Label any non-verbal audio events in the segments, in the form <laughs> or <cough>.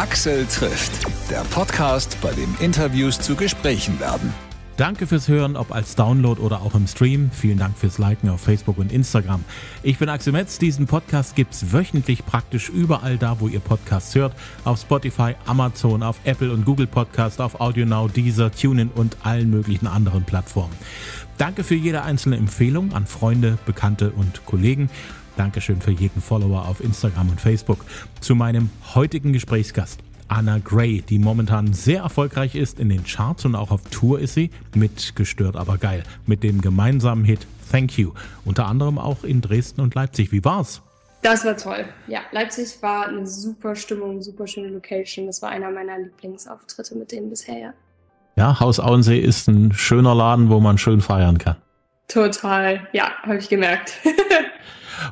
Axel trifft, der Podcast, bei dem Interviews zu Gesprächen werden. Danke fürs Hören, ob als Download oder auch im Stream. Vielen Dank fürs Liken auf Facebook und Instagram. Ich bin Axel Metz. Diesen Podcast gibt's wöchentlich praktisch überall da, wo ihr Podcasts hört. Auf Spotify, Amazon, auf Apple und Google Podcast, auf AudioNow, Deezer, TuneIn und allen möglichen anderen Plattformen. Danke für jede einzelne Empfehlung an Freunde, Bekannte und Kollegen. Dankeschön für jeden Follower auf Instagram und Facebook. Zu meinem heutigen Gesprächsgast. Anna Gray, die momentan sehr erfolgreich ist in den Charts und auch auf Tour ist sie, mit Gestört aber geil, mit dem gemeinsamen Hit Thank You, unter anderem auch in Dresden und Leipzig. Wie war's? Das war toll. Ja, Leipzig war eine super Stimmung, super schöne Location. Das war einer meiner Lieblingsauftritte mit denen bisher. Ja, ja Haus Auensee ist ein schöner Laden, wo man schön feiern kann. Total, ja, habe ich gemerkt. <laughs>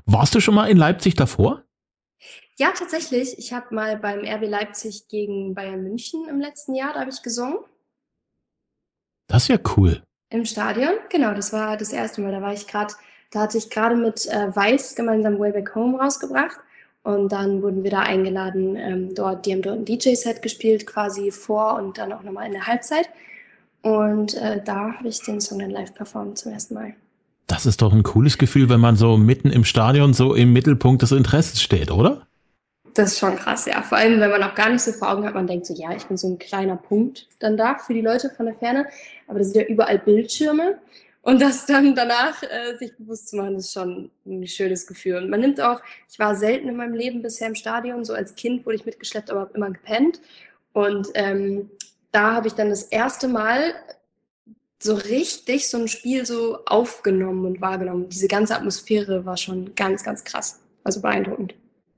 Warst du schon mal in Leipzig davor? Ja, tatsächlich. Ich habe mal beim RB Leipzig gegen Bayern München im letzten Jahr, da habe ich gesungen. Das ist ja cool. Im Stadion, genau, das war das erste Mal. Da war ich gerade, da hatte ich gerade mit äh, Weiß gemeinsam Way Back Home rausgebracht. Und dann wurden wir da eingeladen, ähm, dort, die haben dort ein DJ-Set gespielt, quasi vor und dann auch nochmal in der Halbzeit. Und äh, da habe ich den Song dann live performt zum ersten Mal. Das ist doch ein cooles Gefühl, wenn man so mitten im Stadion so im Mittelpunkt des Interesses steht, oder? Das ist schon krass, ja. Vor allem, wenn man auch gar nicht so vor Augen hat, man denkt so, ja, ich bin so ein kleiner Punkt dann da für die Leute von der Ferne. Aber das sind ja überall Bildschirme. Und das dann danach äh, sich bewusst zu machen, ist schon ein schönes Gefühl. Und man nimmt auch, ich war selten in meinem Leben bisher im Stadion, so als Kind wurde ich mitgeschleppt, aber immer gepennt. Und ähm, da habe ich dann das erste Mal so richtig so ein Spiel so aufgenommen und wahrgenommen. Diese ganze Atmosphäre war schon ganz, ganz krass. Also beeindruckend.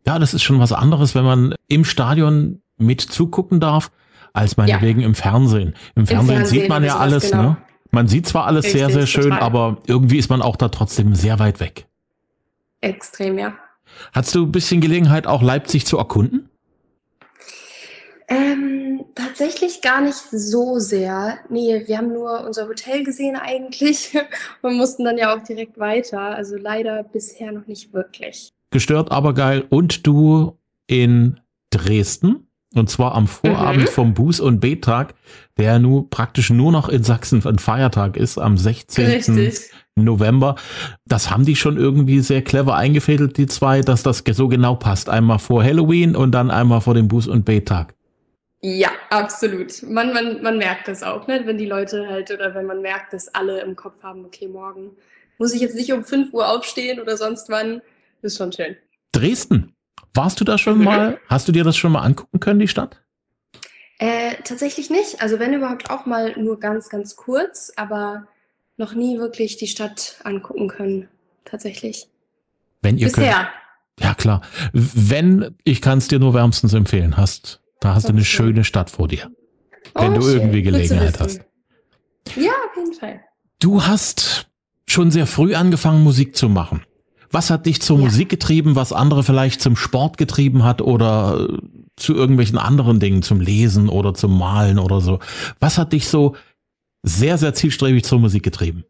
Ja, das ist schon was anderes, wenn man im Stadion mit zugucken darf, als meinetwegen ja. im Fernsehen. Im Fernsehen, Im Fernsehen sieht man ja alles, genau. ne? Man sieht zwar alles Richtig, sehr, sehr schön, total. aber irgendwie ist man auch da trotzdem sehr weit weg. Extrem, ja. Hast du ein bisschen Gelegenheit, auch Leipzig zu erkunden? Ähm, tatsächlich gar nicht so sehr. Nee, wir haben nur unser Hotel gesehen eigentlich <laughs> und mussten dann ja auch direkt weiter. Also leider bisher noch nicht wirklich gestört, aber geil. Und du in Dresden. Und zwar am Vorabend mhm. vom Buß- und B-Tag, der nun praktisch nur noch in Sachsen ein Feiertag ist, am 16. Richtig. November. Das haben die schon irgendwie sehr clever eingefädelt, die zwei, dass das so genau passt. Einmal vor Halloween und dann einmal vor dem Buß- und B-Tag. Ja, absolut. Man, man, man merkt das auch, ne? wenn die Leute halt oder wenn man merkt, dass alle im Kopf haben, okay, morgen muss ich jetzt nicht um 5 Uhr aufstehen oder sonst wann, ist schon schön. Dresden. Warst du da schon mhm. mal? Hast du dir das schon mal angucken können, die Stadt? Äh, tatsächlich nicht. Also wenn überhaupt auch mal nur ganz, ganz kurz, aber noch nie wirklich die Stadt angucken können. Tatsächlich. Wenn ihr Bisher. Könnt. Ja, klar. Wenn, ich kann es dir nur wärmstens empfehlen, hast, da hast okay. du eine schöne Stadt vor dir. Wenn oh, du schön. irgendwie Gelegenheit hast. Ja, auf jeden Fall. Du hast schon sehr früh angefangen, Musik zu machen. Was hat dich zur ja. Musik getrieben, was andere vielleicht zum Sport getrieben hat oder äh, zu irgendwelchen anderen Dingen, zum Lesen oder zum Malen oder so? Was hat dich so sehr, sehr zielstrebig zur Musik getrieben?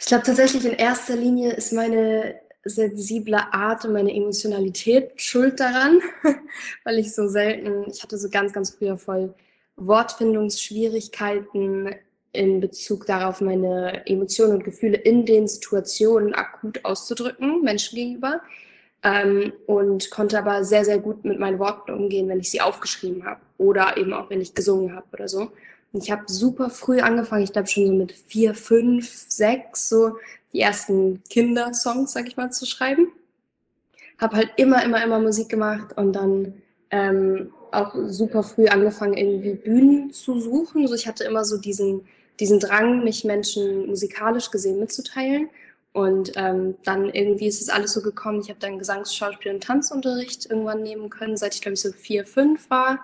Ich glaube tatsächlich in erster Linie ist meine sensible Art und meine Emotionalität schuld daran, <laughs> weil ich so selten, ich hatte so ganz, ganz früher voll Wortfindungsschwierigkeiten, in Bezug darauf, meine Emotionen und Gefühle in den Situationen akut auszudrücken, Menschen gegenüber. Ähm, und konnte aber sehr, sehr gut mit meinen Worten umgehen, wenn ich sie aufgeschrieben habe oder eben auch, wenn ich gesungen habe oder so. Ich habe super früh angefangen, ich glaube schon so mit vier, fünf, sechs, so die ersten Kindersongs, sag ich mal, zu schreiben. Habe halt immer, immer, immer Musik gemacht und dann ähm, auch super früh angefangen, irgendwie Bühnen zu suchen. Also ich hatte immer so diesen diesen Drang, mich Menschen musikalisch gesehen mitzuteilen. Und ähm, dann irgendwie ist es alles so gekommen. Ich habe dann Gesangs-, Schauspiel- und Tanzunterricht irgendwann nehmen können, seit ich glaube ich so vier, fünf war.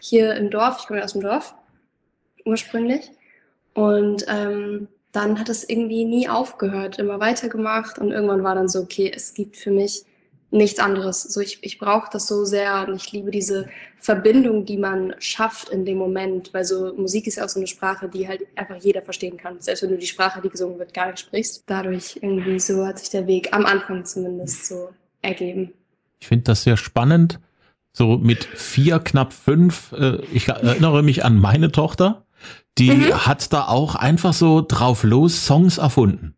Hier im Dorf. Ich komme ja aus dem Dorf ursprünglich. Und ähm, dann hat es irgendwie nie aufgehört, immer weitergemacht. Und irgendwann war dann so, okay, es gibt für mich nichts anderes. So ich, ich brauche das so sehr und ich liebe diese Verbindung, die man schafft in dem Moment, weil so Musik ist ja auch so eine Sprache, die halt einfach jeder verstehen kann. Selbst wenn du die Sprache, die gesungen wird, gar nicht sprichst. Dadurch irgendwie so hat sich der Weg am Anfang zumindest so ergeben. Ich finde das sehr spannend, so mit vier, knapp fünf. Äh, ich erinnere mich an meine Tochter, die mhm. hat da auch einfach so drauf los Songs erfunden.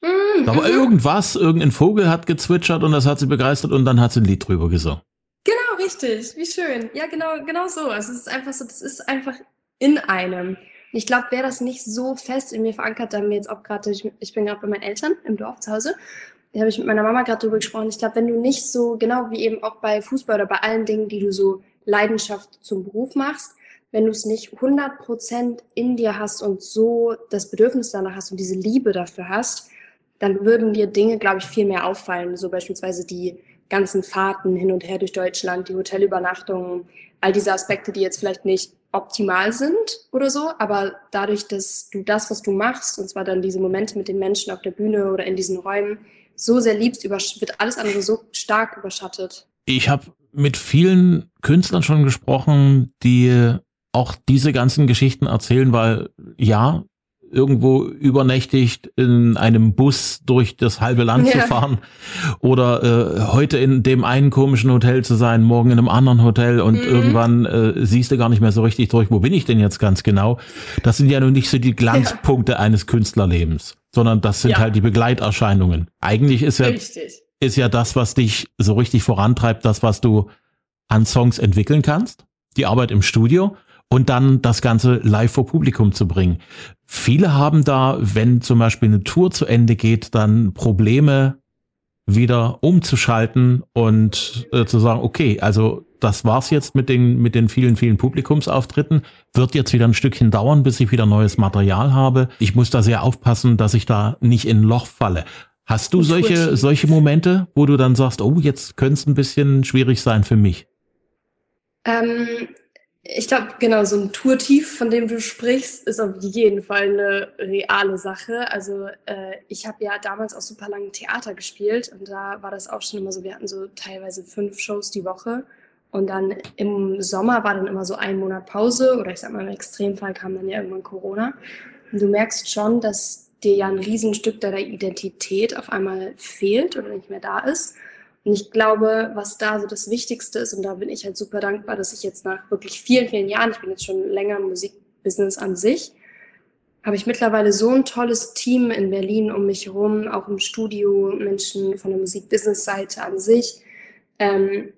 Mhm. Da war irgendwas, irgendein Vogel hat gezwitschert und das hat sie begeistert und dann hat sie ein Lied drüber gesungen. Genau, richtig. Wie schön. Ja, genau, genau so. Also es ist einfach so, das ist einfach in einem. Ich glaube, wäre das nicht so fest in mir verankert, da haben wir jetzt auch gerade, ich, ich bin gerade bei meinen Eltern im Dorf zu Hause da habe ich mit meiner Mama gerade drüber gesprochen. Ich glaube, wenn du nicht so, genau wie eben auch bei Fußball oder bei allen Dingen, die du so Leidenschaft zum Beruf machst, wenn du es nicht 100% in dir hast und so das Bedürfnis danach hast und diese Liebe dafür hast, dann würden dir Dinge, glaube ich, viel mehr auffallen. So beispielsweise die ganzen Fahrten hin und her durch Deutschland, die Hotelübernachtungen, all diese Aspekte, die jetzt vielleicht nicht optimal sind oder so, aber dadurch, dass du das, was du machst, und zwar dann diese Momente mit den Menschen auf der Bühne oder in diesen Räumen, so sehr liebst, wird alles andere so stark überschattet. Ich habe mit vielen Künstlern schon gesprochen, die auch diese ganzen Geschichten erzählen, weil ja, irgendwo übernächtigt in einem Bus durch das halbe Land ja. zu fahren oder äh, heute in dem einen komischen Hotel zu sein, morgen in einem anderen Hotel und mhm. irgendwann äh, siehst du gar nicht mehr so richtig durch, wo bin ich denn jetzt ganz genau? Das sind ja nun nicht so die Glanzpunkte ja. eines Künstlerlebens, sondern das sind ja. halt die Begleiterscheinungen. Eigentlich ist ja, richtig. ist ja das, was dich so richtig vorantreibt, das, was du an Songs entwickeln kannst, die Arbeit im Studio und dann das Ganze live vor Publikum zu bringen. Viele haben da, wenn zum Beispiel eine Tour zu Ende geht, dann Probleme wieder umzuschalten und äh, zu sagen, okay, also das war's jetzt mit den, mit den vielen, vielen Publikumsauftritten. Wird jetzt wieder ein Stückchen dauern, bis ich wieder neues Material habe. Ich muss da sehr aufpassen, dass ich da nicht in ein Loch falle. Hast du solche, solche Momente, wo du dann sagst, oh, jetzt könnte es ein bisschen schwierig sein für mich? Ähm, ich glaube, genau, so ein Tourtief, von dem du sprichst, ist auf jeden Fall eine reale Sache. Also äh, ich habe ja damals auch super lange Theater gespielt und da war das auch schon immer so, wir hatten so teilweise fünf Shows die Woche und dann im Sommer war dann immer so ein Monat Pause oder ich sag mal im Extremfall kam dann ja irgendwann Corona. Und du merkst schon, dass dir ja ein Riesenstück deiner Identität auf einmal fehlt oder nicht mehr da ist. Und ich glaube, was da so das Wichtigste ist, und da bin ich halt super dankbar, dass ich jetzt nach wirklich vielen, vielen Jahren, ich bin jetzt schon länger im Musikbusiness an sich, habe ich mittlerweile so ein tolles Team in Berlin um mich herum, auch im Studio, Menschen von der Musikbusiness-Seite an sich. Ähm,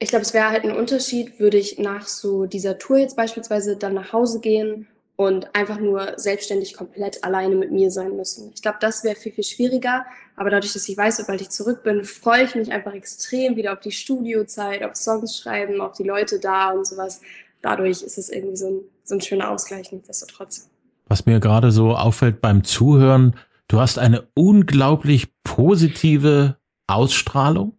ich glaube, es wäre halt ein Unterschied, würde ich nach so dieser Tour jetzt beispielsweise dann nach Hause gehen und einfach nur selbstständig komplett alleine mit mir sein müssen. Ich glaube, das wäre viel, viel schwieriger. Aber dadurch, dass ich weiß, sobald ich zurück bin, freue ich mich einfach extrem wieder auf die Studiozeit, auf Songs schreiben, auf die Leute da und sowas. Dadurch ist es irgendwie so ein, so ein schöner Ausgleich, nichtsdestotrotz. Was mir gerade so auffällt beim Zuhören, du hast eine unglaublich positive Ausstrahlung.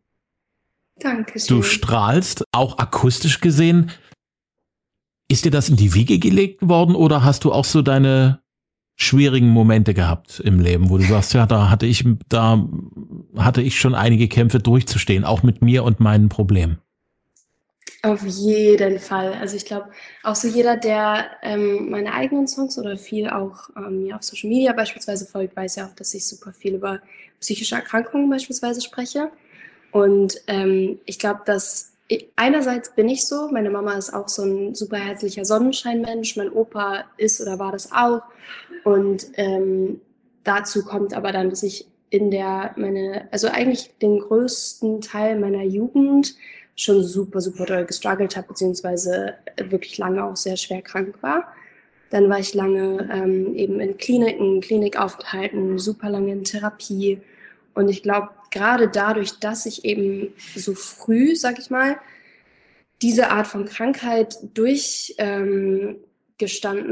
Danke. Du strahlst auch akustisch gesehen. Ist dir das in die Wiege gelegt worden oder hast du auch so deine schwierigen Momente gehabt im Leben, wo du sagst, ja, da hatte ich, da hatte ich schon einige Kämpfe durchzustehen, auch mit mir und meinen Problemen? Auf jeden Fall. Also ich glaube, auch so jeder, der ähm, meine eigenen Songs oder viel auch ähm, mir auf Social Media beispielsweise folgt, weiß ja auch, dass ich super viel über psychische Erkrankungen beispielsweise spreche. Und ähm, ich glaube, dass einerseits bin ich so, meine Mama ist auch so ein super herzlicher Sonnenscheinmensch, mein Opa ist oder war das auch. Und ähm, dazu kommt aber dann, dass ich in der, meine, also eigentlich den größten Teil meiner Jugend schon super, super doll gestruggelt habe, beziehungsweise wirklich lange auch sehr schwer krank war. Dann war ich lange ähm, eben in Kliniken, Klinikaufenthalten, super lange in Therapie. Und ich glaube, gerade dadurch, dass ich eben so früh, sag ich mal, diese Art von Krankheit durchgestanden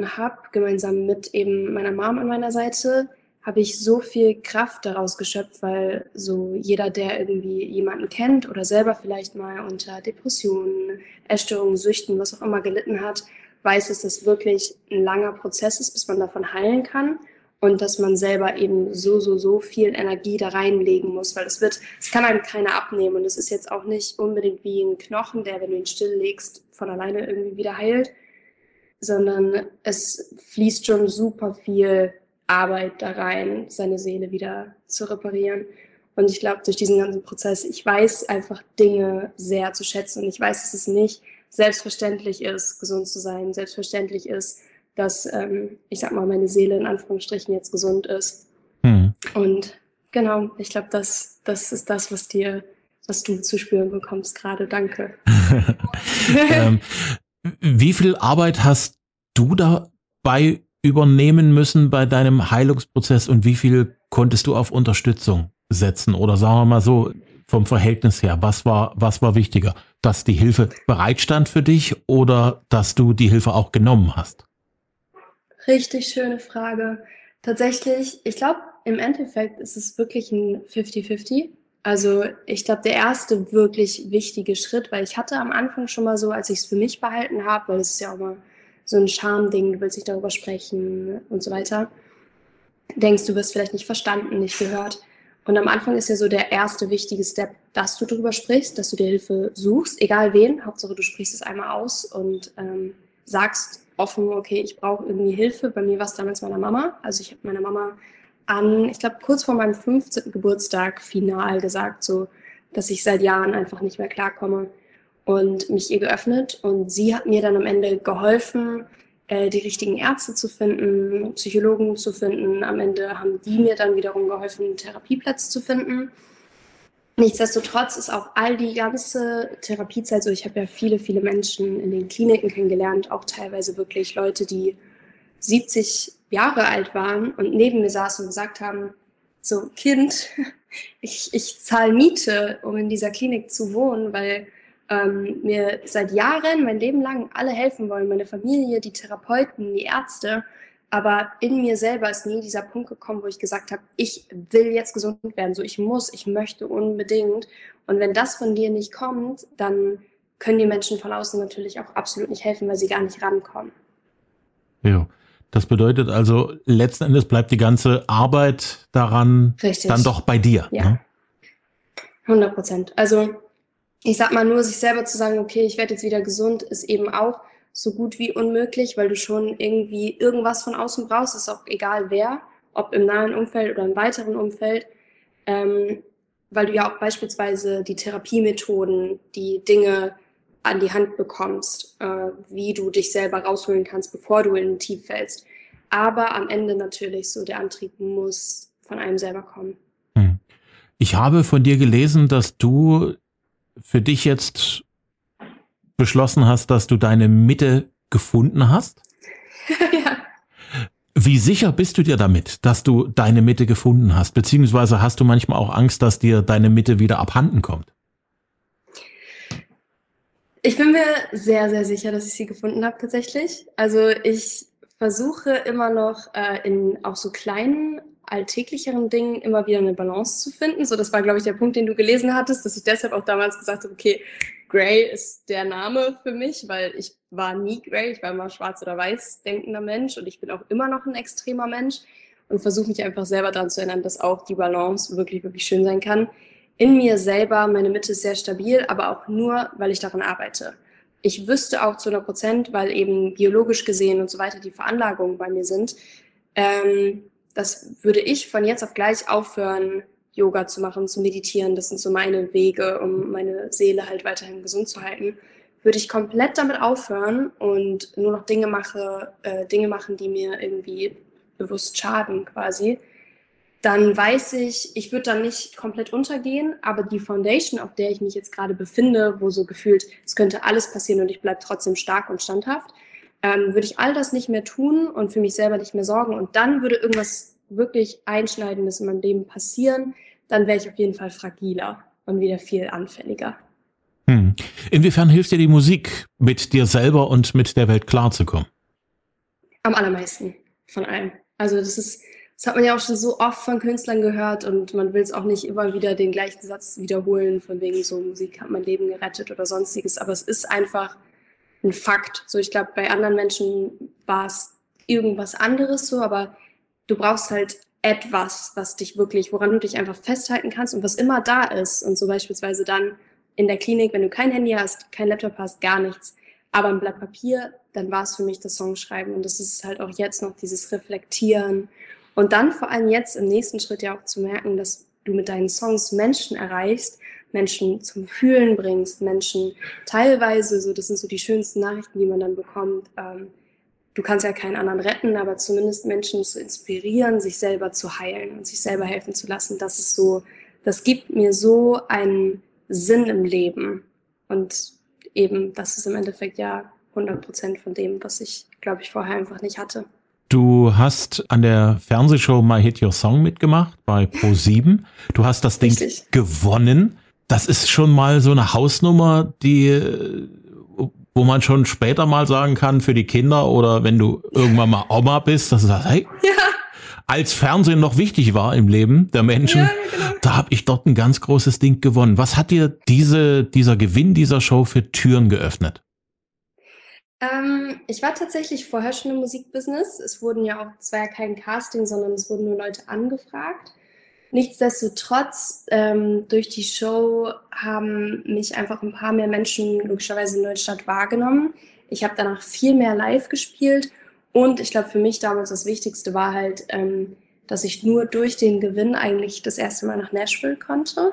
ähm, habe, gemeinsam mit eben meiner Mom an meiner Seite, habe ich so viel Kraft daraus geschöpft, weil so jeder, der irgendwie jemanden kennt oder selber vielleicht mal unter Depressionen, Essstörungen, Süchten, was auch immer gelitten hat, weiß, dass das wirklich ein langer Prozess ist, bis man davon heilen kann und dass man selber eben so, so, so viel Energie da reinlegen muss, weil es wird, es kann einem keiner abnehmen und es ist jetzt auch nicht unbedingt wie ein Knochen, der, wenn du ihn stilllegst, von alleine irgendwie wieder heilt, sondern es fließt schon super viel Arbeit da rein, seine Seele wieder zu reparieren. Und ich glaube, durch diesen ganzen Prozess, ich weiß einfach Dinge sehr zu schätzen. Und ich weiß, dass es nicht selbstverständlich ist, gesund zu sein, selbstverständlich ist, dass, ähm, ich sag mal, meine Seele in Anführungsstrichen jetzt gesund ist. Mhm. Und genau, ich glaube, das, das ist das, was dir, was du zu spüren bekommst gerade. Danke. <laughs> ähm, wie viel Arbeit hast du dabei übernehmen müssen bei deinem Heilungsprozess und wie viel konntest du auf Unterstützung setzen? Oder sagen wir mal so, vom Verhältnis her, was war, was war wichtiger? Dass die Hilfe bereitstand für dich oder dass du die Hilfe auch genommen hast? Richtig schöne Frage. Tatsächlich, ich glaube, im Endeffekt ist es wirklich ein 50-50. Also ich glaube, der erste wirklich wichtige Schritt, weil ich hatte am Anfang schon mal so, als ich es für mich behalten habe, weil es ist ja auch mal so ein Charmding, du willst nicht darüber sprechen und so weiter, denkst, du wirst vielleicht nicht verstanden, nicht gehört. Und am Anfang ist ja so der erste wichtige Step, dass du darüber sprichst, dass du dir Hilfe suchst, egal wen. Hauptsache, du sprichst es einmal aus und ähm, sagst offen, okay, ich brauche irgendwie Hilfe. Bei mir war es damals meiner Mama. Also ich habe meiner Mama an, ich glaube, kurz vor meinem 15. Geburtstag final gesagt, so, dass ich seit Jahren einfach nicht mehr klarkomme und mich ihr geöffnet. Und sie hat mir dann am Ende geholfen, äh, die richtigen Ärzte zu finden, Psychologen zu finden. Am Ende haben die mir dann wiederum geholfen, Therapieplätze zu finden. Nichtsdestotrotz ist auch all die ganze Therapiezeit so, ich habe ja viele, viele Menschen in den Kliniken kennengelernt, auch teilweise wirklich Leute, die 70 Jahre alt waren und neben mir saßen und gesagt haben, so Kind, <laughs> ich, ich zahle Miete, um in dieser Klinik zu wohnen, weil ähm, mir seit Jahren, mein Leben lang alle helfen wollen, meine Familie, die Therapeuten, die Ärzte. Aber in mir selber ist nie dieser Punkt gekommen, wo ich gesagt habe, ich will jetzt gesund werden, so ich muss, ich möchte unbedingt. Und wenn das von dir nicht kommt, dann können die Menschen von außen natürlich auch absolut nicht helfen, weil sie gar nicht rankommen. Ja, das bedeutet also, letzten Endes bleibt die ganze Arbeit daran Richtig. dann doch bei dir. Ja. Ne? 100 Prozent. Also ich sag mal nur, sich selber zu sagen, okay, ich werde jetzt wieder gesund, ist eben auch so gut wie unmöglich, weil du schon irgendwie irgendwas von außen brauchst, ist auch egal wer, ob im nahen Umfeld oder im weiteren Umfeld, ähm, weil du ja auch beispielsweise die Therapiemethoden, die Dinge an die Hand bekommst, äh, wie du dich selber rausholen kannst, bevor du in ein Tief fällst. Aber am Ende natürlich so, der Antrieb muss von einem selber kommen. Hm. Ich habe von dir gelesen, dass du für dich jetzt beschlossen hast, dass du deine Mitte gefunden hast? <laughs> ja. Wie sicher bist du dir damit, dass du deine Mitte gefunden hast? Beziehungsweise hast du manchmal auch Angst, dass dir deine Mitte wieder abhanden kommt? Ich bin mir sehr, sehr sicher, dass ich sie gefunden habe tatsächlich. Also ich versuche immer noch äh, in auch so kleinen alltäglicheren Dingen immer wieder eine Balance zu finden. So, das war, glaube ich, der Punkt, den du gelesen hattest, dass ich deshalb auch damals gesagt habe, okay, Gray ist der Name für mich, weil ich war nie Gray, ich war immer schwarz oder weiß denkender Mensch und ich bin auch immer noch ein extremer Mensch und versuche mich einfach selber daran zu erinnern, dass auch die Balance wirklich, wirklich schön sein kann. In mir selber, meine Mitte ist sehr stabil, aber auch nur, weil ich daran arbeite. Ich wüsste auch zu 100 Prozent, weil eben biologisch gesehen und so weiter die Veranlagungen bei mir sind, ähm, das würde ich von jetzt auf gleich aufhören, Yoga zu machen, zu meditieren. Das sind so meine Wege, um meine Seele halt weiterhin gesund zu halten. Würde ich komplett damit aufhören und nur noch Dinge mache, äh, Dinge machen, die mir irgendwie bewusst schaden, quasi, dann weiß ich, ich würde dann nicht komplett untergehen, aber die Foundation, auf der ich mich jetzt gerade befinde, wo so gefühlt, es könnte alles passieren und ich bleibe trotzdem stark und standhaft, ähm, würde ich all das nicht mehr tun und für mich selber nicht mehr sorgen und dann würde irgendwas wirklich Einschneidendes in meinem Leben passieren, dann wäre ich auf jeden Fall fragiler und wieder viel anfälliger. Hm. Inwiefern hilft dir die Musik, mit dir selber und mit der Welt klarzukommen? Am allermeisten von allem. Also das ist, das hat man ja auch schon so oft von Künstlern gehört und man will es auch nicht immer wieder den gleichen Satz wiederholen, von wegen so Musik hat mein Leben gerettet oder sonstiges. Aber es ist einfach ein Fakt. So, ich glaube, bei anderen Menschen war es irgendwas anderes so, aber du brauchst halt etwas, was dich wirklich, woran du dich einfach festhalten kannst und was immer da ist. Und so beispielsweise dann in der Klinik, wenn du kein Handy hast, kein Laptop hast, gar nichts, aber ein Blatt Papier, dann war es für mich das Songschreiben. Und das ist halt auch jetzt noch dieses Reflektieren. Und dann vor allem jetzt im nächsten Schritt ja auch zu merken, dass du mit deinen Songs Menschen erreichst, Menschen zum Fühlen bringst, Menschen teilweise, so das sind so die schönsten Nachrichten, die man dann bekommt. Ähm, du kannst ja keinen anderen retten, aber zumindest Menschen zu inspirieren, sich selber zu heilen und sich selber helfen zu lassen. Das ist so, das gibt mir so einen Sinn im Leben. Und eben, das ist im Endeffekt ja 100 Prozent von dem, was ich, glaube ich, vorher einfach nicht hatte. Du hast an der Fernsehshow My Hit Your Song mitgemacht bei Pro7. Du hast das Ding Richtig. gewonnen. Das ist schon mal so eine Hausnummer, die wo man schon später mal sagen kann für die Kinder oder wenn du irgendwann mal Oma bist, dass du sagst, hey, ja. als Fernsehen noch wichtig war im Leben der Menschen, ja, genau. da habe ich dort ein ganz großes Ding gewonnen. Was hat dir diese, dieser Gewinn dieser Show für Türen geöffnet? Ähm, ich war tatsächlich vorher schon im Musikbusiness. Es wurden ja auch, es war ja kein Casting, sondern es wurden nur Leute angefragt. Nichtsdestotrotz, ähm, durch die Show haben mich einfach ein paar mehr Menschen logischerweise in Deutschland wahrgenommen. Ich habe danach viel mehr live gespielt und ich glaube, für mich damals das Wichtigste war halt, ähm, dass ich nur durch den Gewinn eigentlich das erste Mal nach Nashville konnte.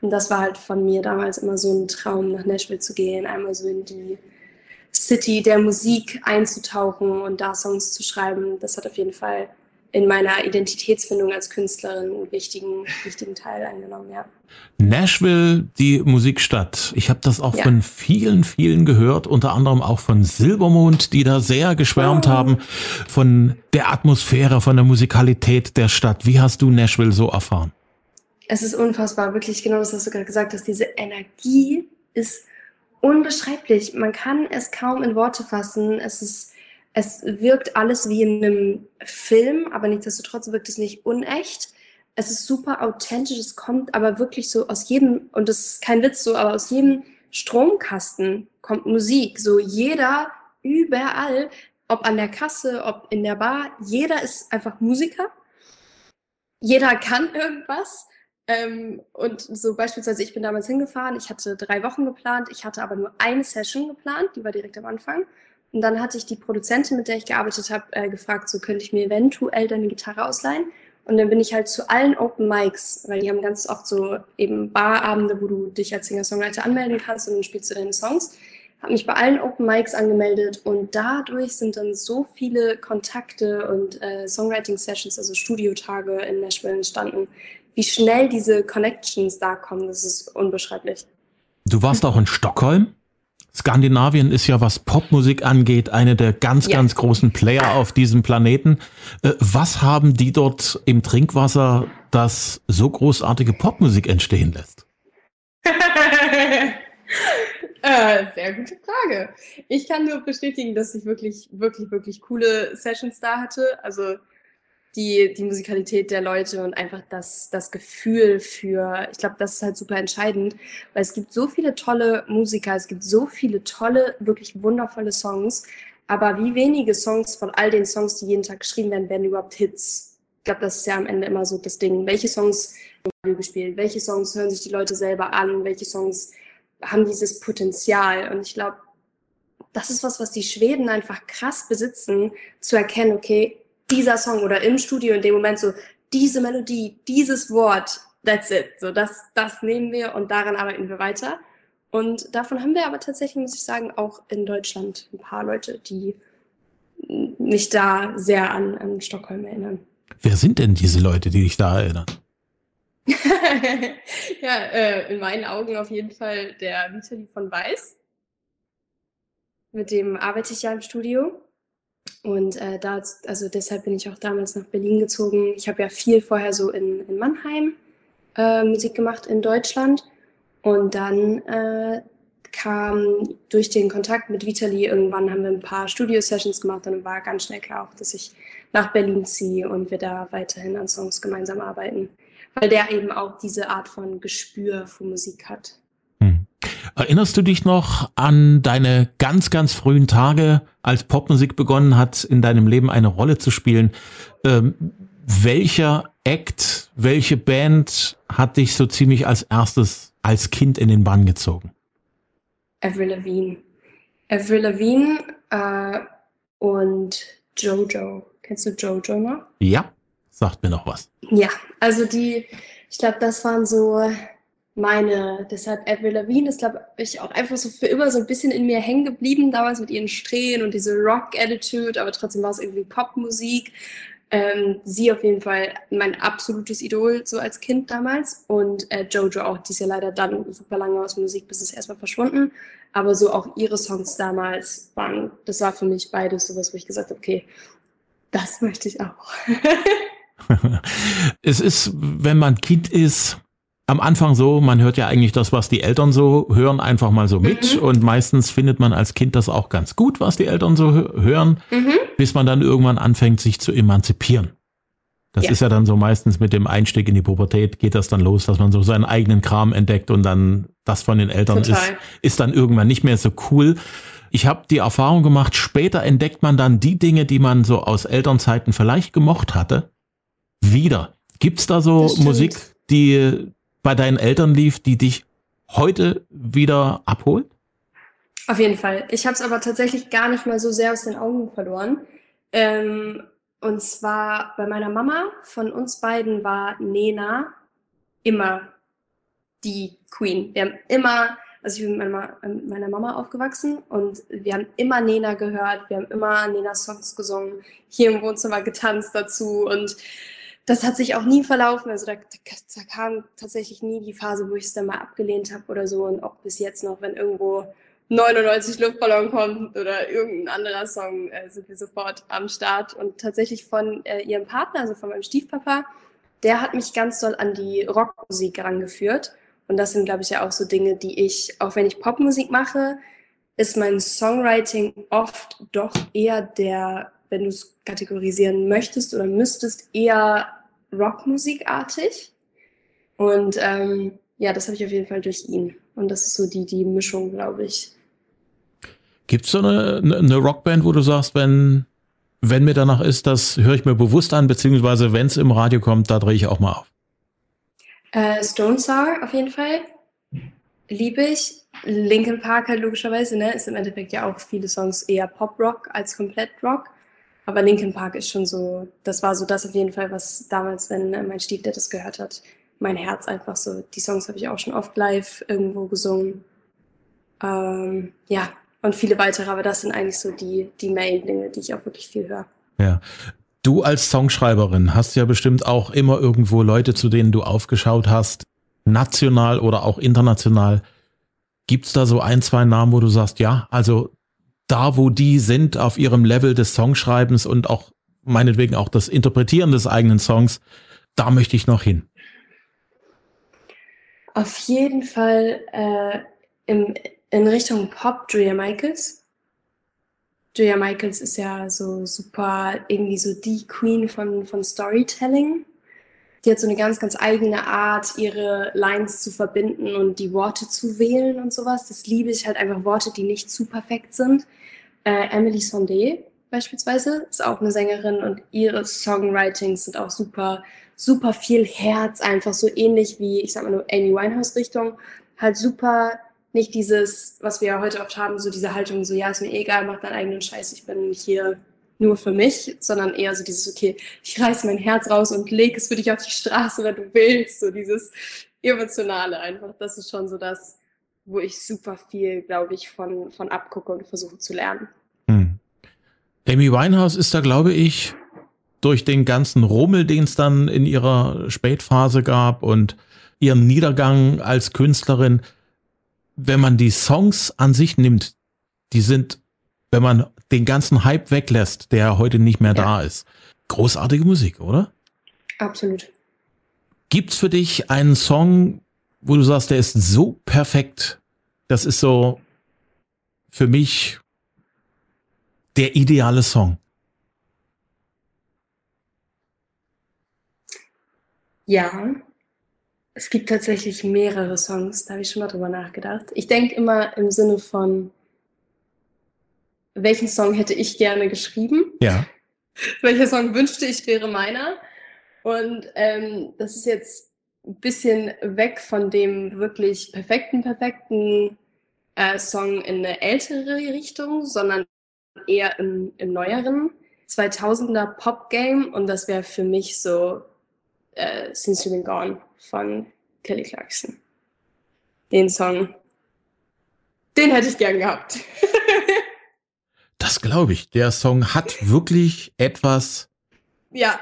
Und das war halt von mir damals immer so ein Traum, nach Nashville zu gehen, einmal so in die City der Musik einzutauchen und da Songs zu schreiben. Das hat auf jeden Fall in meiner Identitätsfindung als Künstlerin einen wichtigen, wichtigen Teil eingenommen, ja. Nashville, die Musikstadt. Ich habe das auch ja. von vielen, vielen gehört, unter anderem auch von Silbermond, die da sehr geschwärmt oh. haben von der Atmosphäre, von der Musikalität der Stadt. Wie hast du Nashville so erfahren? Es ist unfassbar, wirklich genau das, was du gerade gesagt hast. Diese Energie ist unbeschreiblich. Man kann es kaum in Worte fassen. Es ist es wirkt alles wie in einem Film, aber nichtsdestotrotz wirkt es nicht unecht. Es ist super authentisch, es kommt aber wirklich so aus jedem, und das ist kein Witz so, aber aus jedem Stromkasten kommt Musik. So jeder, überall, ob an der Kasse, ob in der Bar, jeder ist einfach Musiker. Jeder kann irgendwas. Ähm, und so beispielsweise, ich bin damals hingefahren, ich hatte drei Wochen geplant, ich hatte aber nur eine Session geplant, die war direkt am Anfang. Und dann hatte ich die Produzentin, mit der ich gearbeitet habe, äh, gefragt, so könnte ich mir eventuell deine Gitarre ausleihen. Und dann bin ich halt zu allen Open Mics, weil die haben ganz oft so eben Barabende, wo du dich als Singer-Songwriter anmelden kannst und dann spielst du deine Songs. Habe mich bei allen Open Mics angemeldet und dadurch sind dann so viele Kontakte und äh, Songwriting-Sessions, also Studiotage in Nashville entstanden. Wie schnell diese Connections da kommen, das ist unbeschreiblich. Du warst auch in Stockholm? Skandinavien ist ja, was Popmusik angeht, eine der ganz, ja. ganz großen Player auf diesem Planeten. Äh, was haben die dort im Trinkwasser, das so großartige Popmusik entstehen lässt? <laughs> äh, sehr gute Frage. Ich kann nur bestätigen, dass ich wirklich, wirklich, wirklich coole Sessions da hatte. Also die, die Musikalität der Leute und einfach das, das Gefühl für, ich glaube, das ist halt super entscheidend, weil es gibt so viele tolle Musiker, es gibt so viele tolle, wirklich wundervolle Songs, aber wie wenige Songs von all den Songs, die jeden Tag geschrieben werden, werden überhaupt Hits? Ich glaube, das ist ja am Ende immer so das Ding. Welche Songs werden gespielt? Welche Songs hören sich die Leute selber an? Welche Songs haben dieses Potenzial? Und ich glaube, das ist was, was die Schweden einfach krass besitzen, zu erkennen, okay, dieser Song oder im Studio in dem Moment so, diese Melodie, dieses Wort, that's it. So, das, das nehmen wir und daran arbeiten wir weiter. Und davon haben wir aber tatsächlich, muss ich sagen, auch in Deutschland ein paar Leute, die mich da sehr an, an Stockholm erinnern. Wer sind denn diese Leute, die dich da erinnern? <laughs> ja, äh, in meinen Augen auf jeden Fall der Vitali von Weiß. Mit dem arbeite ich ja im Studio. Und äh, da, also deshalb bin ich auch damals nach Berlin gezogen. Ich habe ja viel vorher so in, in Mannheim äh, Musik gemacht in Deutschland. Und dann äh, kam durch den Kontakt mit Vitali, irgendwann haben wir ein paar Studio-Sessions gemacht und dann war ganz schnell klar auch, dass ich nach Berlin ziehe und wir da weiterhin an Songs gemeinsam arbeiten. Weil der eben auch diese Art von Gespür für Musik hat. Erinnerst du dich noch an deine ganz, ganz frühen Tage, als Popmusik begonnen hat, in deinem Leben eine Rolle zu spielen? Ähm, welcher Act, welche Band hat dich so ziemlich als erstes als Kind in den Bann gezogen? Avril Lavigne. Avril Lavigne äh, und Jojo. Kennst du Jojo noch? Ja, sagt mir noch was. Ja, also die, Ich glaube, das waren so meine, deshalb Avril Lavigne ist, glaube ich, auch einfach so für immer so ein bisschen in mir hängen geblieben, damals mit ihren Strähnen und diese Rock-Attitude, aber trotzdem war es irgendwie Popmusik. Ähm, sie auf jeden Fall mein absolutes Idol, so als Kind damals. Und äh, Jojo auch, die ist ja leider dann super lange aus Musik, bis es erstmal verschwunden. Aber so auch ihre Songs damals waren, das war für mich beides sowas, wo ich gesagt habe, okay, das möchte ich auch. <laughs> <laughs> es ist, wenn man Kind ist, am Anfang so, man hört ja eigentlich das, was die Eltern so hören, einfach mal so mit. Mhm. Und meistens findet man als Kind das auch ganz gut, was die Eltern so hören, mhm. bis man dann irgendwann anfängt, sich zu emanzipieren. Das ja. ist ja dann so meistens mit dem Einstieg in die Pubertät geht das dann los, dass man so seinen eigenen Kram entdeckt und dann das von den Eltern ist, ist dann irgendwann nicht mehr so cool. Ich habe die Erfahrung gemacht, später entdeckt man dann die Dinge, die man so aus Elternzeiten vielleicht gemocht hatte, wieder. Gibt's da so Musik, die bei deinen Eltern lief, die dich heute wieder abholt? Auf jeden Fall. Ich habe es aber tatsächlich gar nicht mal so sehr aus den Augen verloren. Ähm, und zwar bei meiner Mama, von uns beiden war Nena immer die Queen. Wir haben immer, also ich bin mit meiner, mit meiner Mama aufgewachsen und wir haben immer Nena gehört, wir haben immer Nena Songs gesungen, hier im Wohnzimmer getanzt dazu und das hat sich auch nie verlaufen. Also da, da kam tatsächlich nie die Phase, wo ich es dann mal abgelehnt habe oder so. Und auch bis jetzt noch, wenn irgendwo 99 Luftballon kommt oder irgendein anderer Song, äh, sind wir sofort am Start. Und tatsächlich von äh, ihrem Partner, also von meinem Stiefpapa, der hat mich ganz doll an die Rockmusik herangeführt. Und das sind, glaube ich, ja auch so Dinge, die ich, auch wenn ich Popmusik mache, ist mein Songwriting oft doch eher der wenn du es kategorisieren möchtest oder müsstest, eher Rockmusikartig. Und ähm, ja, das habe ich auf jeden Fall durch ihn. Und das ist so die, die Mischung, glaube ich. Gibt es so eine, eine Rockband, wo du sagst, wenn, wenn mir danach ist, das höre ich mir bewusst an, beziehungsweise wenn es im Radio kommt, da drehe ich auch mal auf? Äh, Stone Sour auf jeden Fall. Liebe ich. Linkin Park halt logischerweise, ne? Ist im Endeffekt ja auch viele Songs eher Pop-Rock als komplett Rock. Aber Linkin Park ist schon so, das war so das auf jeden Fall, was damals, wenn äh, mein Stiefdad das gehört hat, mein Herz einfach so. Die Songs habe ich auch schon oft live irgendwo gesungen. Ähm, ja, und viele weitere, aber das sind eigentlich so die, die Main-Dinge, die ich auch wirklich viel höre. Ja. Du als Songschreiberin hast ja bestimmt auch immer irgendwo Leute, zu denen du aufgeschaut hast, national oder auch international. Gibt's da so ein, zwei Namen, wo du sagst, ja, also da, wo die sind auf ihrem Level des Songschreibens und auch meinetwegen auch das Interpretieren des eigenen Songs, da möchte ich noch hin. Auf jeden Fall äh, im, in Richtung Pop Julia Michaels. Julia Michaels ist ja so super, irgendwie so die Queen von, von Storytelling. Die hat so eine ganz, ganz eigene Art, ihre Lines zu verbinden und die Worte zu wählen und sowas. Das liebe ich halt einfach Worte, die nicht zu perfekt sind. Äh, Emily Sondé beispielsweise ist auch eine Sängerin und ihre Songwritings sind auch super, super viel Herz, einfach so ähnlich wie, ich sag mal nur Amy Winehouse Richtung, halt super nicht dieses, was wir ja heute oft haben, so diese Haltung, so ja, ist mir egal, mach deinen eigenen Scheiß, ich bin hier nur für mich, sondern eher so dieses, okay, ich reiß mein Herz raus und leg es für dich auf die Straße, wenn du willst, so dieses Emotionale einfach. Das ist schon so das, wo ich super viel, glaube ich, von, von abgucke und versuche zu lernen. Hm. Amy Winehouse ist da, glaube ich, durch den ganzen Rummel, den es dann in ihrer Spätphase gab und ihren Niedergang als Künstlerin, wenn man die Songs an sich nimmt, die sind, wenn man den ganzen Hype weglässt, der heute nicht mehr ja. da ist, großartige Musik, oder? Absolut. Gibt's für dich einen Song, wo du sagst, der ist so perfekt. Das ist so für mich der ideale Song. Ja, es gibt tatsächlich mehrere Songs, da habe ich schon mal drüber nachgedacht. Ich denke immer im Sinne von, welchen Song hätte ich gerne geschrieben? Ja. <laughs> Welcher Song wünschte ich wäre meiner? Und ähm, das ist jetzt ein bisschen weg von dem wirklich perfekten, perfekten äh, Song in eine ältere Richtung, sondern eher im, im neueren 2000er Pop-Game und das wäre für mich so äh, Since You've Been Gone von Kelly Clarkson. Den Song. Den hätte ich gern gehabt. <laughs> das glaube ich. Der Song hat wirklich etwas. Ja.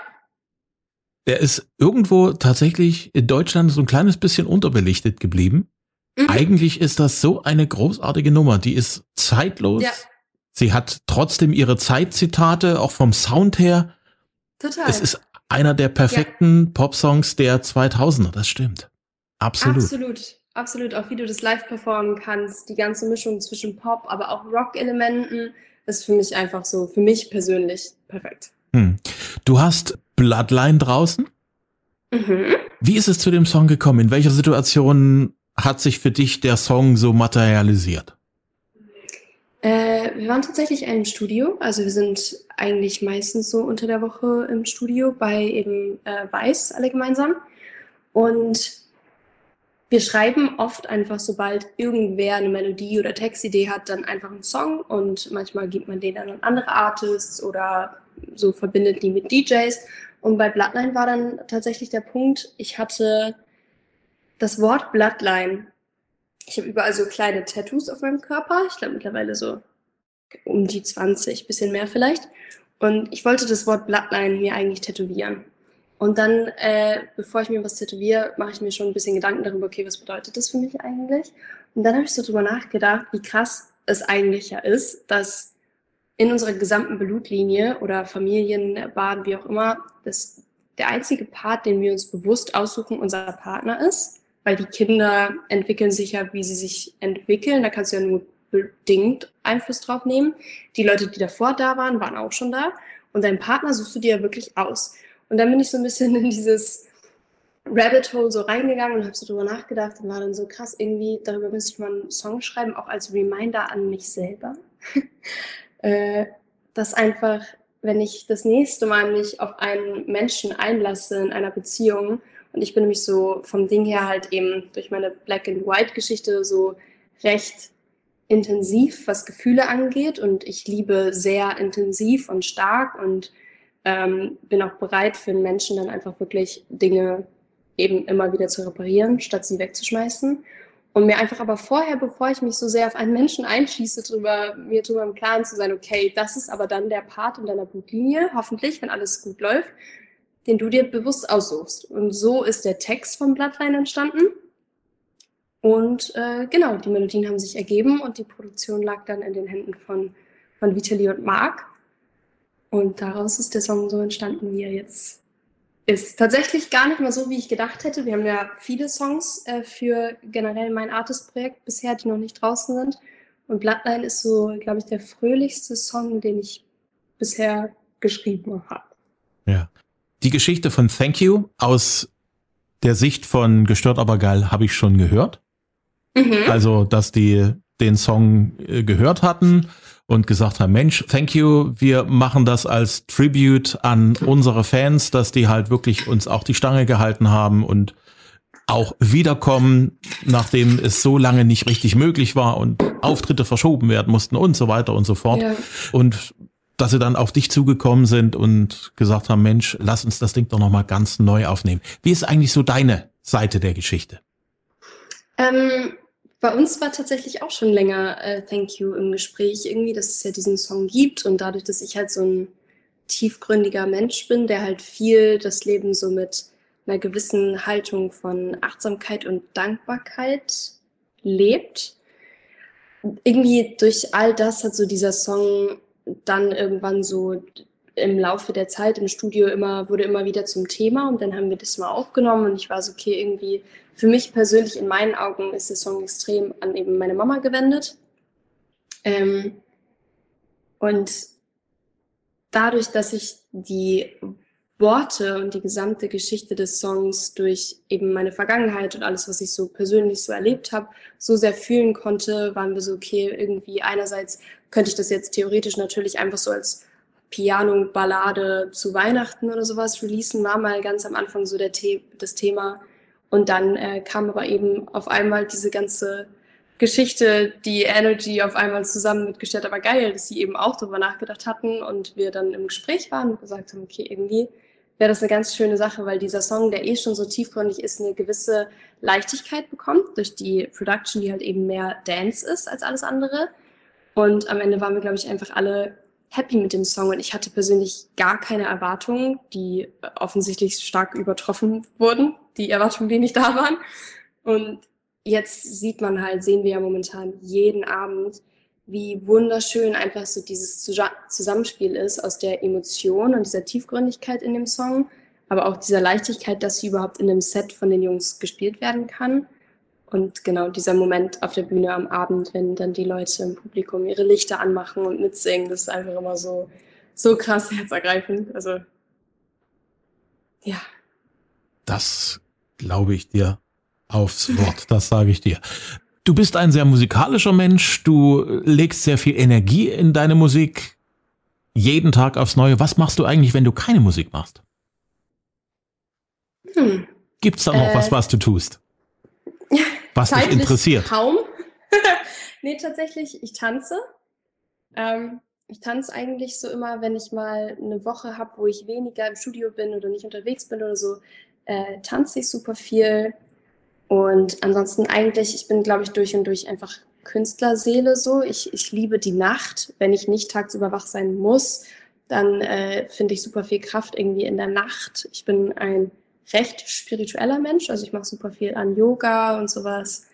Der ist irgendwo tatsächlich in Deutschland so ein kleines bisschen unterbelichtet geblieben. Mhm. Eigentlich ist das so eine großartige Nummer. Die ist zeitlos. Ja. Sie hat trotzdem ihre Zeitzitate, auch vom Sound her. Total. Es ist einer der perfekten ja. Popsongs der 2000er, das stimmt. Absolut. Absolut. Absolut. Auch wie du das live performen kannst, die ganze Mischung zwischen Pop, aber auch Rock-Elementen, ist für mich einfach so, für mich persönlich perfekt. Hm. Du hast Bloodline draußen? Mhm. Wie ist es zu dem Song gekommen? In welcher Situation hat sich für dich der Song so materialisiert? Äh, wir waren tatsächlich im Studio. Also wir sind eigentlich meistens so unter der Woche im Studio bei eben äh, Weiß alle gemeinsam. Und wir schreiben oft einfach, sobald irgendwer eine Melodie oder Textidee hat, dann einfach einen Song und manchmal gibt man den dann an andere Artists oder so verbindet die mit DJs. Und bei Bloodline war dann tatsächlich der Punkt, ich hatte das Wort Bloodline. Ich habe überall so kleine Tattoos auf meinem Körper. Ich glaube mittlerweile so um die 20, bisschen mehr vielleicht. Und ich wollte das Wort Bloodline mir eigentlich tätowieren. Und dann, äh, bevor ich mir was tätowiere, mache ich mir schon ein bisschen Gedanken darüber, okay, was bedeutet das für mich eigentlich? Und dann habe ich so drüber nachgedacht, wie krass es eigentlich ja ist, dass in unserer gesamten Blutlinie oder Familienbahn, wie auch immer, das der einzige Part, den wir uns bewusst aussuchen, unser Partner ist, weil die Kinder entwickeln sich ja, wie sie sich entwickeln. Da kannst du ja nur bedingt Einfluss drauf nehmen. Die Leute, die davor da waren, waren auch schon da. Und deinen Partner suchst du dir ja wirklich aus. Und dann bin ich so ein bisschen in dieses Rabbit Hole so reingegangen und habe so drüber nachgedacht und war dann so krass, irgendwie, darüber müsste ich mal einen Song schreiben, auch als Reminder an mich selber. <laughs> äh, dass einfach, wenn ich das nächste Mal mich auf einen Menschen einlasse in einer Beziehung, und ich bin nämlich so vom Ding her halt eben durch meine Black and White Geschichte so recht intensiv, was Gefühle angeht und ich liebe sehr intensiv und stark und ähm, bin auch bereit für einen Menschen dann einfach wirklich Dinge eben immer wieder zu reparieren, statt sie wegzuschmeißen. Und mir einfach aber vorher, bevor ich mich so sehr auf einen Menschen einschieße, drüber, mir drüber im Klaren zu sein, okay, das ist aber dann der Part in deiner Blutlinie, hoffentlich, wenn alles gut läuft, den du dir bewusst aussuchst. Und so ist der Text vom Bloodline entstanden. Und äh, genau, die Melodien haben sich ergeben und die Produktion lag dann in den Händen von, von Vitali und Marc. Und daraus ist der Song so entstanden, wie er jetzt ist. Tatsächlich gar nicht mal so, wie ich gedacht hätte. Wir haben ja viele Songs äh, für generell mein Artist-Projekt bisher, die noch nicht draußen sind. Und Bloodline ist so, glaube ich, der fröhlichste Song, den ich bisher geschrieben habe. Ja. Die Geschichte von Thank You aus der Sicht von Gestört aber geil habe ich schon gehört. Mhm. Also, dass die den Song äh, gehört hatten und gesagt haben, Mensch, thank you, wir machen das als Tribute an unsere Fans, dass die halt wirklich uns auch die Stange gehalten haben und auch wiederkommen, nachdem es so lange nicht richtig möglich war und Auftritte verschoben werden mussten und so weiter und so fort. Ja. Und dass sie dann auf dich zugekommen sind und gesagt haben, Mensch, lass uns das Ding doch nochmal ganz neu aufnehmen. Wie ist eigentlich so deine Seite der Geschichte? Ähm, bei uns war tatsächlich auch schon länger äh, Thank You im Gespräch, irgendwie, dass es ja diesen Song gibt und dadurch, dass ich halt so ein tiefgründiger Mensch bin, der halt viel das Leben so mit einer gewissen Haltung von Achtsamkeit und Dankbarkeit lebt. Irgendwie durch all das hat so dieser Song dann irgendwann so im Laufe der Zeit im Studio immer, wurde immer wieder zum Thema und dann haben wir das mal aufgenommen und ich war so, okay, irgendwie für mich persönlich in meinen Augen ist der Song extrem an eben meine Mama gewendet. Ähm, und dadurch, dass ich die Worte und die gesamte Geschichte des Songs durch eben meine Vergangenheit und alles, was ich so persönlich so erlebt habe, so sehr fühlen konnte, waren wir so, okay, irgendwie einerseits könnte ich das jetzt theoretisch natürlich einfach so als Piano-Ballade zu Weihnachten oder sowas releasen, war mal ganz am Anfang so der The das Thema. Und dann äh, kam aber eben auf einmal diese ganze Geschichte, die Energy auf einmal zusammen mitgestellt, aber geil, dass sie eben auch darüber nachgedacht hatten und wir dann im Gespräch waren und gesagt haben, okay, irgendwie wäre das eine ganz schöne Sache, weil dieser Song, der eh schon so tiefgründig ist, eine gewisse Leichtigkeit bekommt durch die Production, die halt eben mehr Dance ist als alles andere. Und am Ende waren wir, glaube ich, einfach alle happy mit dem Song. Und ich hatte persönlich gar keine Erwartungen, die offensichtlich stark übertroffen wurden, die Erwartungen, die nicht da waren. Und jetzt sieht man halt, sehen wir ja momentan jeden Abend, wie wunderschön einfach so dieses Zusammenspiel ist aus der Emotion und dieser Tiefgründigkeit in dem Song, aber auch dieser Leichtigkeit, dass sie überhaupt in einem Set von den Jungs gespielt werden kann. Und genau dieser Moment auf der Bühne am Abend, wenn dann die Leute im Publikum ihre Lichter anmachen und mitsingen, das ist einfach immer so, so krass herzergreifend. Also, ja. Das glaube ich dir aufs Wort, das sage ich dir. Du bist ein sehr musikalischer Mensch, du legst sehr viel Energie in deine Musik, jeden Tag aufs Neue. Was machst du eigentlich, wenn du keine Musik machst? Hm. Gibt's da noch äh, was, was du tust? Was dich interessiert? Kaum. <laughs> nee, tatsächlich, ich tanze. Ähm, ich tanze eigentlich so immer, wenn ich mal eine Woche habe, wo ich weniger im Studio bin oder nicht unterwegs bin oder so, äh, tanze ich super viel. Und ansonsten eigentlich, ich bin, glaube ich, durch und durch einfach Künstlerseele so. Ich, ich liebe die Nacht. Wenn ich nicht tagsüber wach sein muss, dann äh, finde ich super viel Kraft irgendwie in der Nacht. Ich bin ein recht spiritueller Mensch, also ich mache super viel an Yoga und sowas.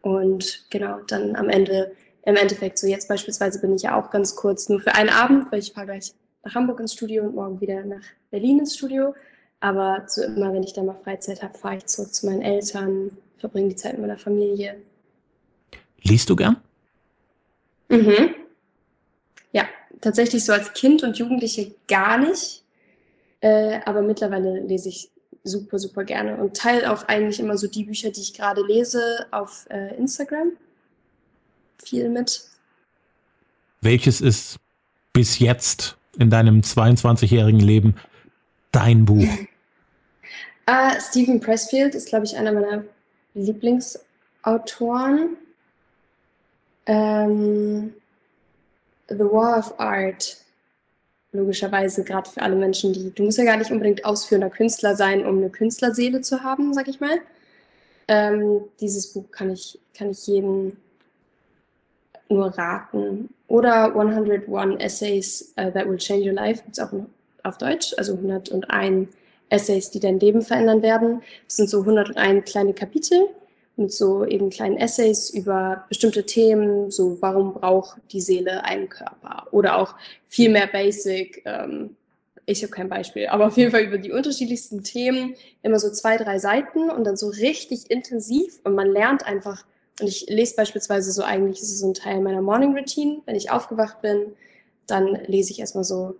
Und genau, dann am Ende, im Endeffekt, so jetzt beispielsweise bin ich ja auch ganz kurz nur für einen Abend, weil ich fahre gleich nach Hamburg ins Studio und morgen wieder nach Berlin ins Studio. Aber so immer, wenn ich dann mal Freizeit habe, fahre ich zurück zu meinen Eltern, verbringe die Zeit mit meiner Familie. Liest du gern? Mhm. Ja, tatsächlich so als Kind und Jugendliche gar nicht. Äh, aber mittlerweile lese ich super, super gerne und teile auch eigentlich immer so die Bücher, die ich gerade lese, auf äh, Instagram. Viel mit. Welches ist bis jetzt in deinem 22-jährigen Leben dein Buch? <laughs> Uh, Stephen Pressfield ist, glaube ich, einer meiner Lieblingsautoren. Ähm, The War of Art. Logischerweise gerade für alle Menschen, die. Du musst ja gar nicht unbedingt ausführender Künstler sein, um eine Künstlerseele zu haben, sag ich mal. Ähm, dieses Buch kann ich, kann ich jedem nur raten. Oder 101 Essays uh, That Will Change Your Life, gibt es auch auf Deutsch, also 101 Essays, die dein Leben verändern werden. Das sind so 101 kleine Kapitel mit so eben kleinen Essays über bestimmte Themen, so warum braucht die Seele einen Körper oder auch viel mehr Basic. Ähm, ich habe kein Beispiel, aber auf jeden Fall über die unterschiedlichsten Themen immer so zwei, drei Seiten und dann so richtig intensiv und man lernt einfach. Und ich lese beispielsweise so eigentlich, ist so ein Teil meiner Morning Routine. Wenn ich aufgewacht bin, dann lese ich erstmal so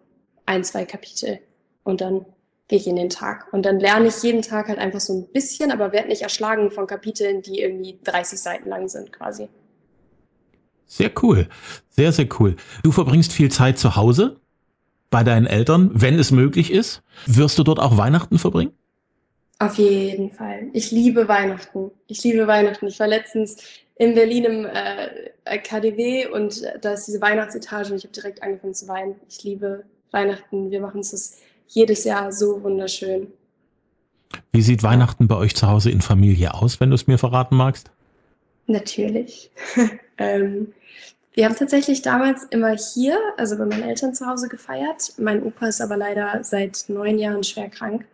ein, zwei Kapitel und dann gehe ich in den Tag. Und dann lerne ich jeden Tag halt einfach so ein bisschen, aber werde nicht erschlagen von Kapiteln, die irgendwie 30 Seiten lang sind quasi. Sehr cool. Sehr, sehr cool. Du verbringst viel Zeit zu Hause bei deinen Eltern, wenn es möglich ist. Wirst du dort auch Weihnachten verbringen? Auf jeden Fall. Ich liebe Weihnachten. Ich liebe Weihnachten. Ich war letztens in Berlin im äh, KDW und da ist diese Weihnachtsetage und ich habe direkt angefangen zu weinen. Ich liebe Weihnachten. Wir machen es das jedes Jahr so wunderschön. Wie sieht Weihnachten bei euch zu Hause in Familie aus, wenn du es mir verraten magst? Natürlich. <laughs> ähm, wir haben tatsächlich damals immer hier, also bei meinen Eltern zu Hause gefeiert. Mein Opa ist aber leider seit neun Jahren schwer krank.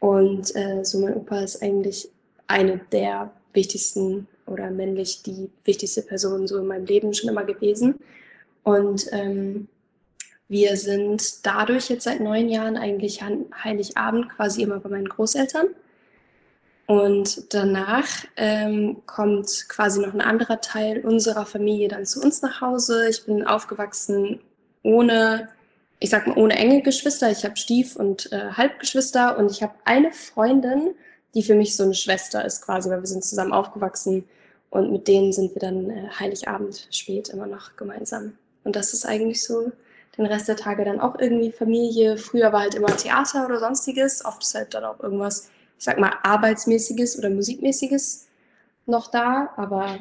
Und äh, so mein Opa ist eigentlich eine der wichtigsten oder männlich die wichtigste Person so in meinem Leben schon immer gewesen. Und ähm, wir sind dadurch jetzt seit neun Jahren eigentlich an Heiligabend quasi immer bei meinen Großeltern. Und danach ähm, kommt quasi noch ein anderer Teil unserer Familie dann zu uns nach Hause. Ich bin aufgewachsen ohne, ich sag mal, ohne enge Geschwister. Ich habe Stief- und äh, Halbgeschwister und ich habe eine Freundin, die für mich so eine Schwester ist quasi, weil wir sind zusammen aufgewachsen und mit denen sind wir dann äh, Heiligabend spät immer noch gemeinsam. Und das ist eigentlich so den Rest der Tage dann auch irgendwie Familie. Früher war halt immer Theater oder sonstiges. Oft ist halt dann auch irgendwas, ich sag mal, Arbeitsmäßiges oder Musikmäßiges noch da. Aber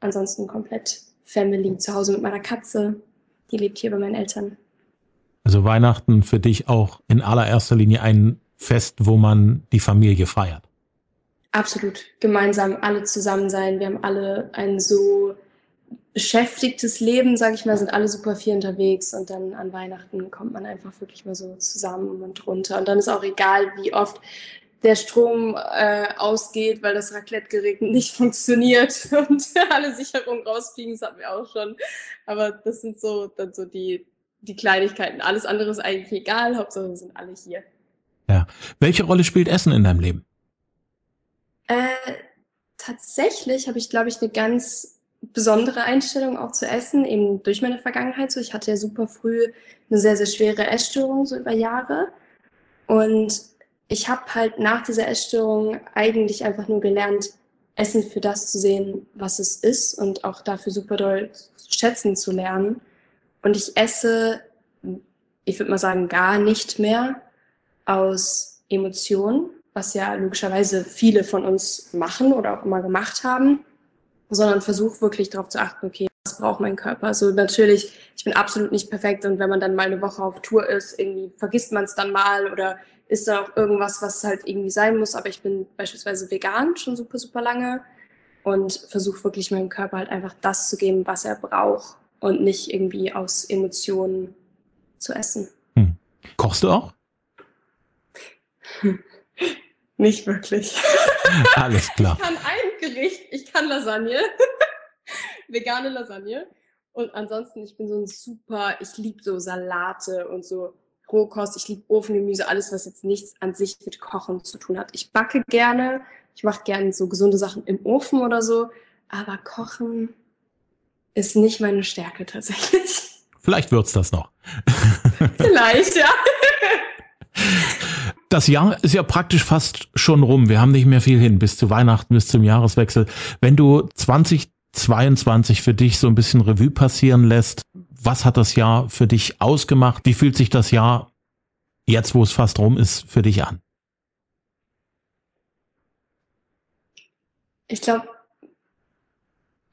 ansonsten komplett Family zu Hause mit meiner Katze. Die lebt hier bei meinen Eltern. Also Weihnachten für dich auch in allererster Linie ein Fest, wo man die Familie feiert. Absolut. Gemeinsam alle zusammen sein. Wir haben alle ein so beschäftigtes Leben, sage ich mal, sind alle super viel unterwegs und dann an Weihnachten kommt man einfach wirklich mal so zusammen und runter. Und dann ist auch egal, wie oft der Strom äh, ausgeht, weil das Raclette-Gerät nicht <laughs> funktioniert und alle Sicherungen rausfliegen, das hatten wir auch schon. Aber das sind so dann so die, die Kleinigkeiten. Alles andere ist eigentlich egal, Hauptsache wir sind alle hier. Ja. Welche Rolle spielt Essen in deinem Leben? Äh, tatsächlich habe ich, glaube ich, eine ganz besondere Einstellung auch zu Essen, eben durch meine Vergangenheit. So, ich hatte ja super früh eine sehr, sehr schwere Essstörung, so über Jahre. Und ich habe halt nach dieser Essstörung eigentlich einfach nur gelernt, Essen für das zu sehen, was es ist und auch dafür super doll schätzen zu lernen. Und ich esse, ich würde mal sagen, gar nicht mehr aus Emotionen, was ja logischerweise viele von uns machen oder auch immer gemacht haben, sondern versuche wirklich darauf zu achten, okay, was braucht mein Körper? Also natürlich, ich bin absolut nicht perfekt und wenn man dann mal eine Woche auf Tour ist, irgendwie vergisst man es dann mal oder ist da auch irgendwas, was halt irgendwie sein muss. Aber ich bin beispielsweise vegan schon super, super lange und versuche wirklich meinem Körper halt einfach das zu geben, was er braucht und nicht irgendwie aus Emotionen zu essen. Hm. Kochst du auch? Hm. <laughs> Nicht wirklich. <laughs> Alles klar. Ich kann Gericht, ich kann Lasagne, <laughs> vegane Lasagne. Und ansonsten, ich bin so ein super, ich liebe so Salate und so Rohkost, ich liebe Ofengemüse, alles, was jetzt nichts an sich mit Kochen zu tun hat. Ich backe gerne, ich mache gerne so gesunde Sachen im Ofen oder so, aber Kochen ist nicht meine Stärke tatsächlich. Vielleicht wird's das noch. <laughs> Vielleicht, ja. <laughs> Das Jahr ist ja praktisch fast schon rum. Wir haben nicht mehr viel hin bis zu Weihnachten, bis zum Jahreswechsel. Wenn du 2022 für dich so ein bisschen Revue passieren lässt, was hat das Jahr für dich ausgemacht? Wie fühlt sich das Jahr jetzt, wo es fast rum ist, für dich an? Ich glaube,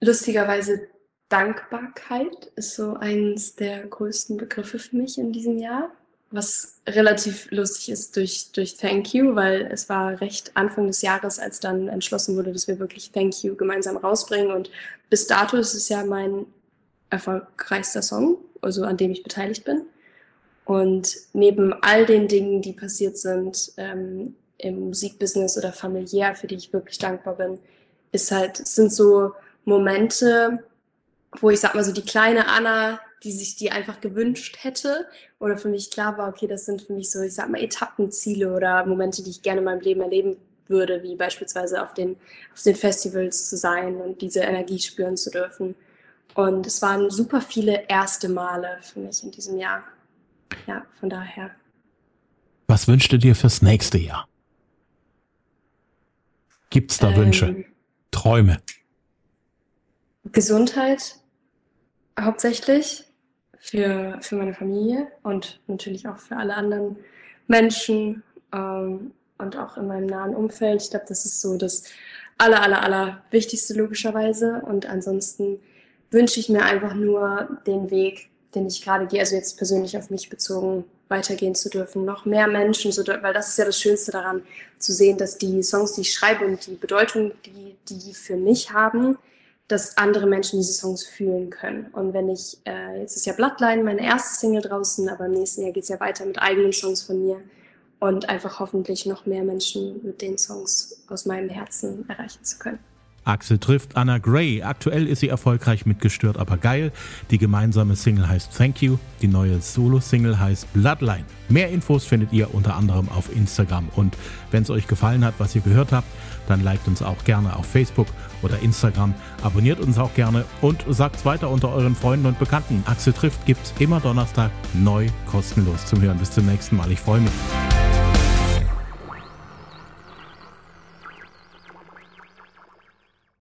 lustigerweise Dankbarkeit ist so eines der größten Begriffe für mich in diesem Jahr was relativ lustig ist durch, durch Thank You, weil es war recht Anfang des Jahres, als dann entschlossen wurde, dass wir wirklich Thank You gemeinsam rausbringen. Und bis dato ist es ja mein erfolgreichster Song, also an dem ich beteiligt bin. Und neben all den Dingen, die passiert sind ähm, im Musikbusiness oder familiär, für die ich wirklich dankbar bin, ist halt, sind so Momente, wo ich sag mal so die kleine Anna, die sich die einfach gewünscht hätte oder für mich klar war, okay, das sind für mich so, ich sag mal, Etappenziele oder Momente, die ich gerne in meinem Leben erleben würde, wie beispielsweise auf den, auf den Festivals zu sein und diese Energie spüren zu dürfen. Und es waren super viele erste Male für mich in diesem Jahr. Ja, von daher. Was wünschst du dir fürs nächste Jahr? Gibt's da ähm, Wünsche? Träume? Gesundheit hauptsächlich für, für meine Familie und natürlich auch für alle anderen Menschen ähm, und auch in meinem nahen Umfeld. Ich glaube, das ist so das aller, aller, aller Wichtigste logischerweise. Und ansonsten wünsche ich mir einfach nur den Weg, den ich gerade gehe, also jetzt persönlich auf mich bezogen, weitergehen zu dürfen. Noch mehr Menschen, so, weil das ist ja das Schönste daran, zu sehen, dass die Songs, die ich schreibe und die Bedeutung, die die für mich haben, dass andere Menschen diese Songs fühlen können. Und wenn ich, äh, jetzt ist ja Bloodline meine erste Single draußen, aber im nächsten Jahr geht es ja weiter mit eigenen Songs von mir und einfach hoffentlich noch mehr Menschen mit den Songs aus meinem Herzen erreichen zu können. Axel trifft Anna Gray. Aktuell ist sie erfolgreich mit Gestört aber geil. Die gemeinsame Single heißt Thank You. Die neue Solo-Single heißt Bloodline. Mehr Infos findet ihr unter anderem auf Instagram. Und wenn es euch gefallen hat, was ihr gehört habt, dann liked uns auch gerne auf Facebook oder Instagram. Abonniert uns auch gerne und sagt weiter unter euren Freunden und Bekannten. Axel trifft gibt's immer Donnerstag neu kostenlos zum Hören. Bis zum nächsten Mal. Ich freue mich.